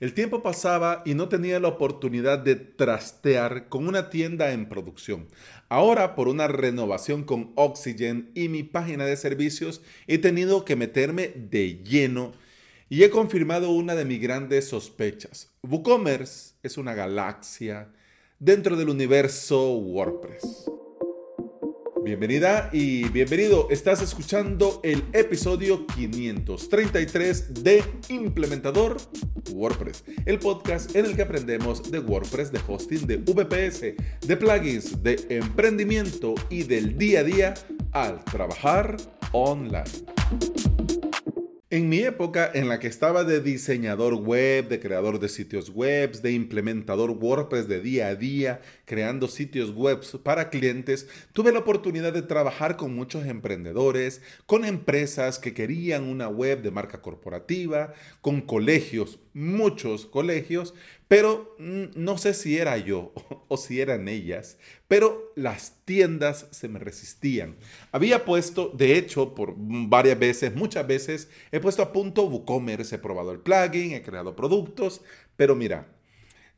El tiempo pasaba y no tenía la oportunidad de trastear con una tienda en producción. Ahora, por una renovación con Oxygen y mi página de servicios, he tenido que meterme de lleno y he confirmado una de mis grandes sospechas. WooCommerce es una galaxia dentro del universo WordPress. Bienvenida y bienvenido. Estás escuchando el episodio 533 de Implementador WordPress, el podcast en el que aprendemos de WordPress, de hosting, de VPS, de plugins, de emprendimiento y del día a día al trabajar online. En mi época en la que estaba de diseñador web, de creador de sitios web, de implementador WordPress de día a día, creando sitios web para clientes, tuve la oportunidad de trabajar con muchos emprendedores, con empresas que querían una web de marca corporativa, con colegios, muchos colegios, pero no sé si era yo o si eran ellas, pero las tiendas se me resistían. Había puesto, de hecho, por varias veces, muchas veces, he puesto a punto WooCommerce, he probado el plugin, he creado productos, pero mira,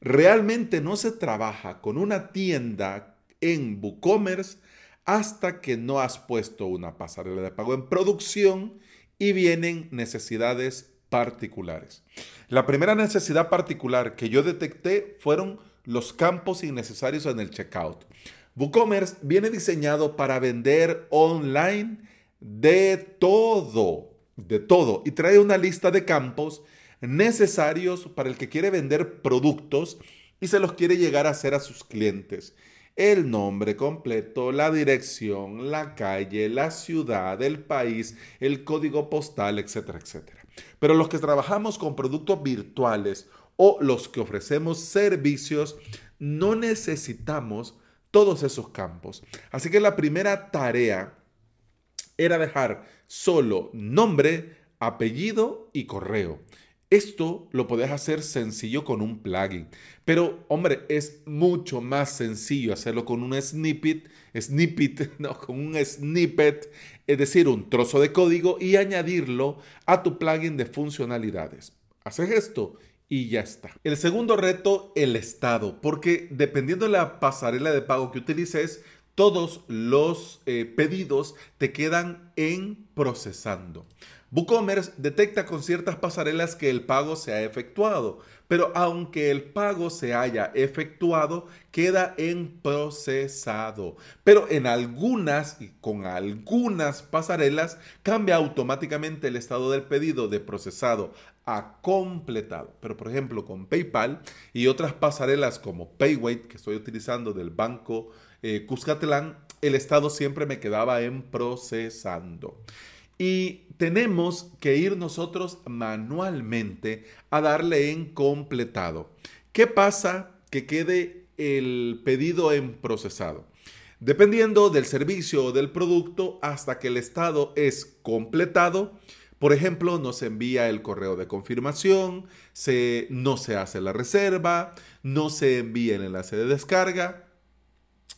realmente no se trabaja con una tienda en WooCommerce hasta que no has puesto una pasarela de pago en producción y vienen necesidades particulares. La primera necesidad particular que yo detecté fueron los campos innecesarios en el checkout. WooCommerce viene diseñado para vender online de todo, de todo, y trae una lista de campos necesarios para el que quiere vender productos y se los quiere llegar a hacer a sus clientes. El nombre completo, la dirección, la calle, la ciudad, el país, el código postal, etcétera, etcétera. Pero los que trabajamos con productos virtuales o los que ofrecemos servicios, no necesitamos todos esos campos. Así que la primera tarea era dejar solo nombre, apellido y correo. Esto lo puedes hacer sencillo con un plugin, pero hombre, es mucho más sencillo hacerlo con un snippet, snippet, no, con un snippet, es decir, un trozo de código y añadirlo a tu plugin de funcionalidades. Haces esto y ya está. El segundo reto, el estado, porque dependiendo de la pasarela de pago que utilices, todos los eh, pedidos te quedan en procesando. WooCommerce detecta con ciertas pasarelas que el pago se ha efectuado, pero aunque el pago se haya efectuado, queda en procesado. Pero en algunas y con algunas pasarelas cambia automáticamente el estado del pedido de procesado a completado. Pero por ejemplo con PayPal y otras pasarelas como Payway que estoy utilizando del banco eh, Cuscatlán, el estado siempre me quedaba en procesando. Y tenemos que ir nosotros manualmente a darle en completado. ¿Qué pasa que quede el pedido en procesado? Dependiendo del servicio o del producto, hasta que el estado es completado, por ejemplo, nos envía el correo de confirmación, se, no se hace la reserva, no se envía el enlace de descarga,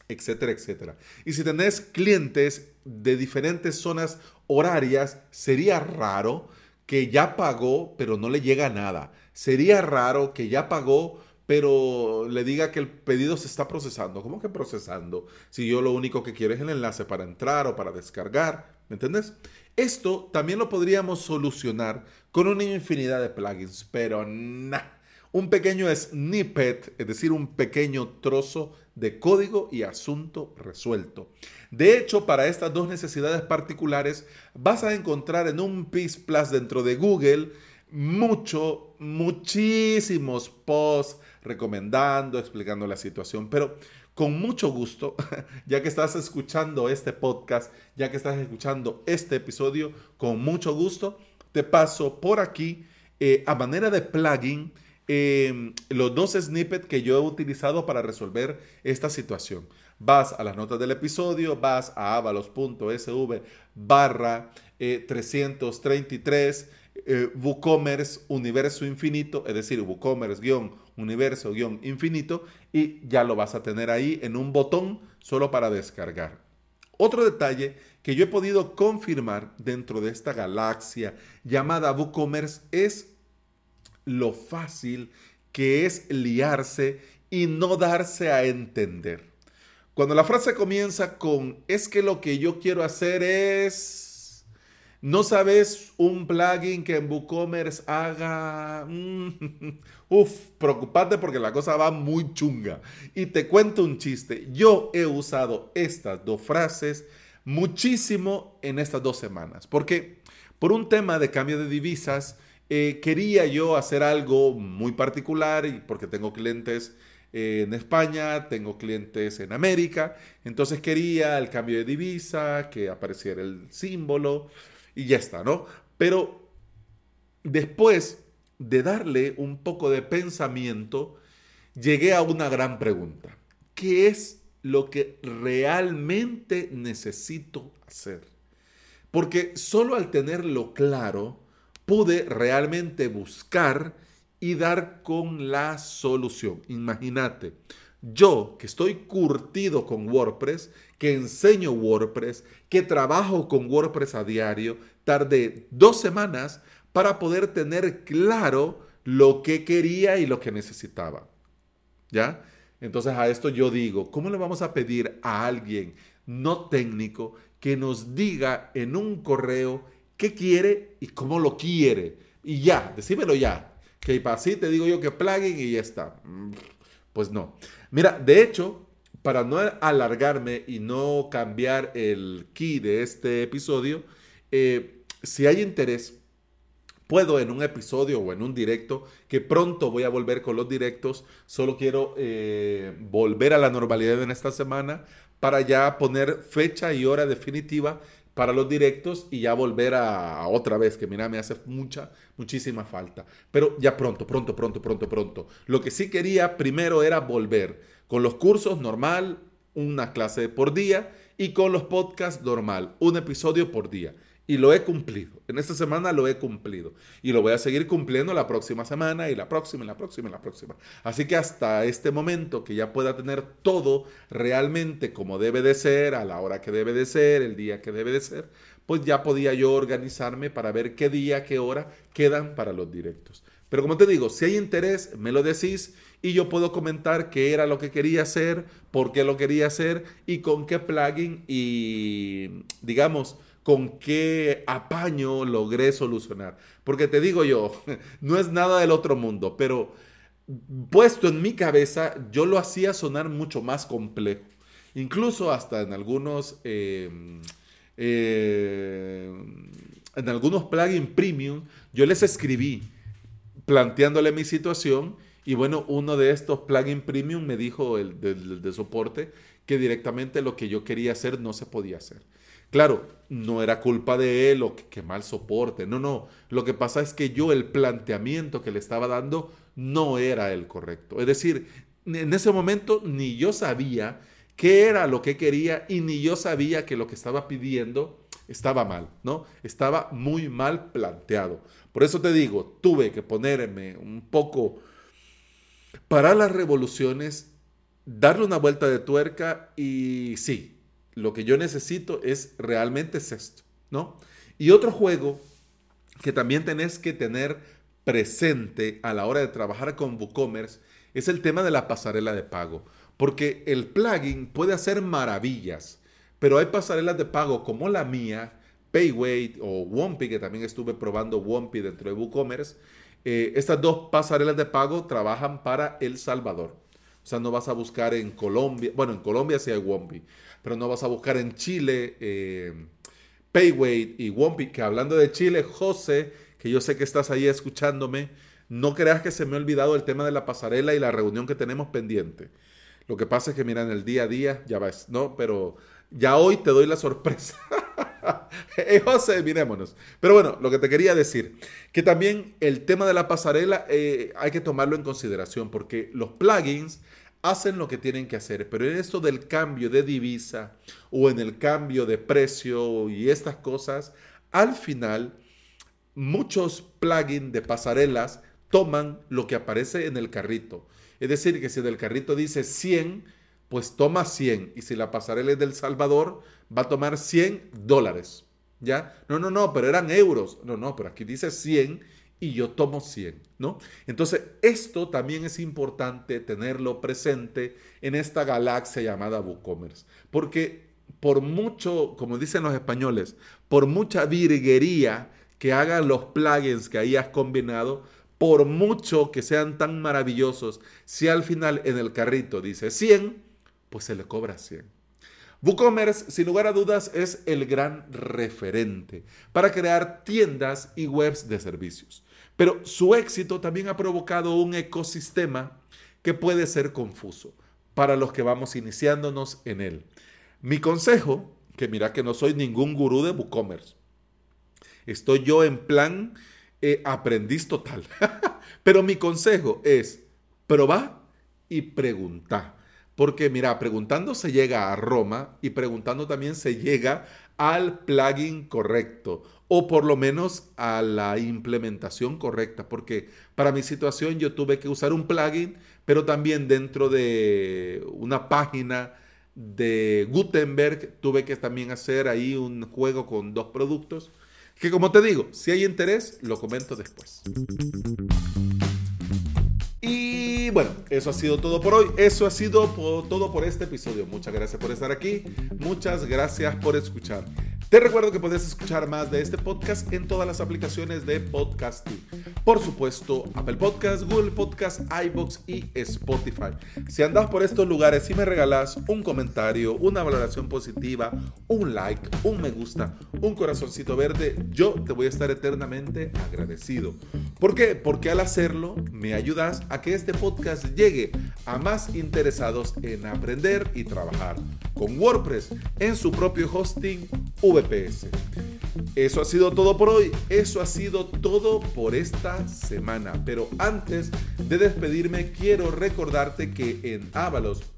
etcétera, etcétera. Y si tenés clientes de diferentes zonas horarias, sería raro que ya pagó, pero no le llega nada. Sería raro que ya pagó, pero le diga que el pedido se está procesando. ¿Cómo que procesando? Si yo lo único que quiero es el enlace para entrar o para descargar, ¿me entiendes? Esto también lo podríamos solucionar con una infinidad de plugins, pero nada un pequeño snippet, es decir, un pequeño trozo de código y asunto resuelto. De hecho, para estas dos necesidades particulares vas a encontrar en un PIS Plus dentro de Google mucho, muchísimos posts recomendando, explicando la situación, pero con mucho gusto, ya que estás escuchando este podcast, ya que estás escuchando este episodio, con mucho gusto te paso por aquí eh, a manera de plugin Em, los dos snippets que yo he utilizado para resolver esta situación. Vas a las notas del episodio, vas a avalos.sv barra 333 eh, eh, WooCommerce Universo Infinito, es decir, WooCommerce-Universo-Infinito, y ya lo vas a tener ahí en un botón solo para descargar. Otro detalle que yo he podido confirmar dentro de esta galaxia llamada WooCommerce es lo fácil que es liarse y no darse a entender. Cuando la frase comienza con es que lo que yo quiero hacer es ¿No sabes un plugin que en WooCommerce haga... Mm, uf, preocupate porque la cosa va muy chunga. Y te cuento un chiste. Yo he usado estas dos frases muchísimo en estas dos semanas. Porque por un tema de cambio de divisas, eh, quería yo hacer algo muy particular porque tengo clientes eh, en España, tengo clientes en América, entonces quería el cambio de divisa, que apareciera el símbolo y ya está, ¿no? Pero después de darle un poco de pensamiento, llegué a una gran pregunta. ¿Qué es lo que realmente necesito hacer? Porque solo al tenerlo claro, pude realmente buscar y dar con la solución. Imagínate, yo que estoy curtido con WordPress, que enseño WordPress, que trabajo con WordPress a diario, tardé dos semanas para poder tener claro lo que quería y lo que necesitaba. ¿Ya? Entonces a esto yo digo, ¿cómo le vamos a pedir a alguien no técnico que nos diga en un correo qué quiere y cómo lo quiere? Y ya, decímelo ya. Que así te digo yo que plugin y ya está. Mm, pues no. Mira, de hecho, para no alargarme y no cambiar el key de este episodio, eh, si hay interés, puedo en un episodio o en un directo, que pronto voy a volver con los directos, solo quiero eh, volver a la normalidad en esta semana para ya poner fecha y hora definitiva para los directos y ya volver a, otra vez, que mira, me hace mucha, muchísima falta. Pero ya pronto, pronto, pronto, pronto, pronto. Lo que sí quería primero era volver con los cursos normal, una clase por día, y con los podcasts normal, un episodio por día. Y lo he cumplido. En esta semana lo he cumplido. Y lo voy a seguir cumpliendo la próxima semana y la próxima y la próxima y la próxima. Así que hasta este momento que ya pueda tener todo realmente como debe de ser, a la hora que debe de ser, el día que debe de ser, pues ya podía yo organizarme para ver qué día, qué hora quedan para los directos. Pero como te digo, si hay interés, me lo decís y yo puedo comentar qué era lo que quería hacer, por qué lo quería hacer y con qué plugin y digamos, con qué apaño logré solucionar. Porque te digo yo, no es nada del otro mundo, pero puesto en mi cabeza, yo lo hacía sonar mucho más complejo. Incluso hasta en algunos, em, en algunos plugins premium, yo les escribí planteándole mi situación y bueno, uno de estos plugins premium me dijo el de soporte que directamente lo que yo quería hacer no se podía hacer. Claro, no era culpa de él o que, mal soporte, no, no. Lo que pasa es que yo el planteamiento que le estaba dando no era el correcto. Es decir, en ese momento ni yo sabía qué era lo que quería y ni yo sabía que lo que estaba pidiendo estaba mal, ¿no? Estaba muy mal planteado. Por eso te digo, tuve que ponerme un poco para las revoluciones, darle una vuelta de tuerca y sí, lo que yo necesito es realmente esto, ¿no? Y otro juego que también tenés que tener presente a la hora de trabajar con WooCommerce es el tema de la pasarela de pago, porque el plugin puede hacer maravillas, pero hay pasarelas de pago como la mía, Payway o Wompy, que también estuve probando Wompy dentro de WooCommerce. Eh, estas dos pasarelas de pago trabajan para El Salvador. O sea, no vas a buscar en Colombia, bueno, en Colombia sí hay Wompy, pero no vas a buscar en Chile eh, Payway y Wompy, que hablando de Chile, José, que yo sé que estás ahí escuchándome, no creas que se me ha olvidado el tema de la pasarela y la reunión que tenemos pendiente. Lo que pasa es que, mira, en el día a día, ya ves, ¿no? Pero ya hoy te doy la sorpresa. eh, José, mirémonos. Pero bueno, lo que te quería decir, que también el tema de la pasarela eh, hay que tomarlo en consideración porque los plugins hacen lo que tienen que hacer, pero en esto del cambio de divisa o en el cambio de precio y estas cosas, al final muchos plugins de pasarelas toman lo que aparece en el carrito. Es decir, que si en el carrito dice 100, pues toma 100. Y si la pasarela es del Salvador, va a tomar 100 dólares. ¿Ya? No, no, no, pero eran euros. No, no, pero aquí dice 100 y yo tomo 100, ¿no? Entonces, esto también es importante tenerlo presente en esta galaxia llamada WooCommerce, porque por mucho, como dicen los españoles, por mucha virguería que hagan los plugins que ahí has combinado, por mucho que sean tan maravillosos, si al final en el carrito dice 100, pues se le cobra 100. WooCommerce, sin lugar a dudas, es el gran referente para crear tiendas y webs de servicios. Pero su éxito también ha provocado un ecosistema que puede ser confuso para los que vamos iniciándonos en él. Mi consejo, que mira que no soy ningún gurú de WooCommerce, estoy yo en plan eh, aprendiz total, pero mi consejo es probar y preguntar. Porque mira, preguntando se llega a Roma y preguntando también se llega al plugin correcto o por lo menos a la implementación correcta. Porque para mi situación yo tuve que usar un plugin, pero también dentro de una página de Gutenberg tuve que también hacer ahí un juego con dos productos. Que como te digo, si hay interés, lo comento después. Bueno, eso ha sido todo por hoy. Eso ha sido todo por este episodio. Muchas gracias por estar aquí. Muchas gracias por escuchar. Te recuerdo que puedes escuchar más de este podcast en todas las aplicaciones de podcasting. Por supuesto, Apple Podcast, Google Podcast, iBox y Spotify. Si andas por estos lugares y me regalas un comentario, una valoración positiva, un like, un me gusta, un corazoncito verde, yo te voy a estar eternamente agradecido. ¿Por qué? Porque al hacerlo me ayudas a que este podcast llegue a más interesados en aprender y trabajar con WordPress en su propio hosting VPS. Eso ha sido todo por hoy, eso ha sido todo por esta semana. Pero antes de despedirme, quiero recordarte que en avalos.sv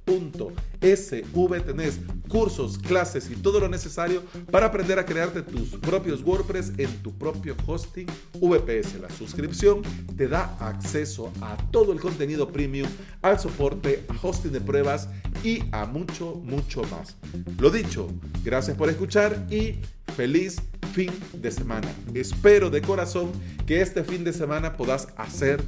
tenés cursos, clases y todo lo necesario para aprender a crearte tus propios WordPress en tu propio hosting VPS. La suscripción te da acceso a todo el contenido premium, al soporte, a hosting de pruebas y a mucho, mucho más. Lo dicho, gracias por escuchar y feliz fin de semana. Espero de corazón que este fin de semana puedas hacer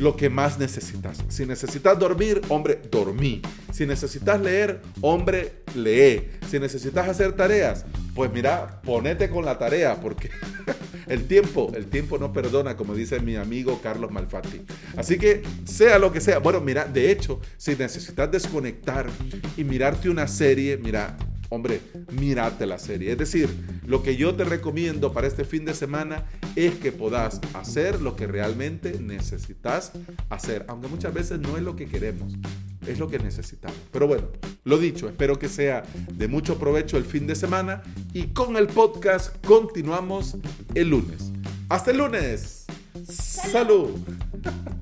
lo que más necesitas. Si necesitas dormir, hombre, dormí. Si necesitas leer, hombre, lee. Si necesitas hacer tareas, pues mira, ponete con la tarea porque el tiempo, el tiempo no perdona, como dice mi amigo Carlos Malfatti. Así que sea lo que sea. Bueno, mira, de hecho, si necesitas desconectar y mirarte una serie, mira, hombre, mírate la serie. Es decir, lo que yo te recomiendo para este fin de semana es que puedas hacer lo que realmente necesitas hacer, aunque muchas veces no es lo que queremos, es lo que necesitamos. Pero bueno, lo dicho, espero que sea de mucho provecho el fin de semana y con el podcast continuamos el lunes. Hasta el lunes. Salud. Salud.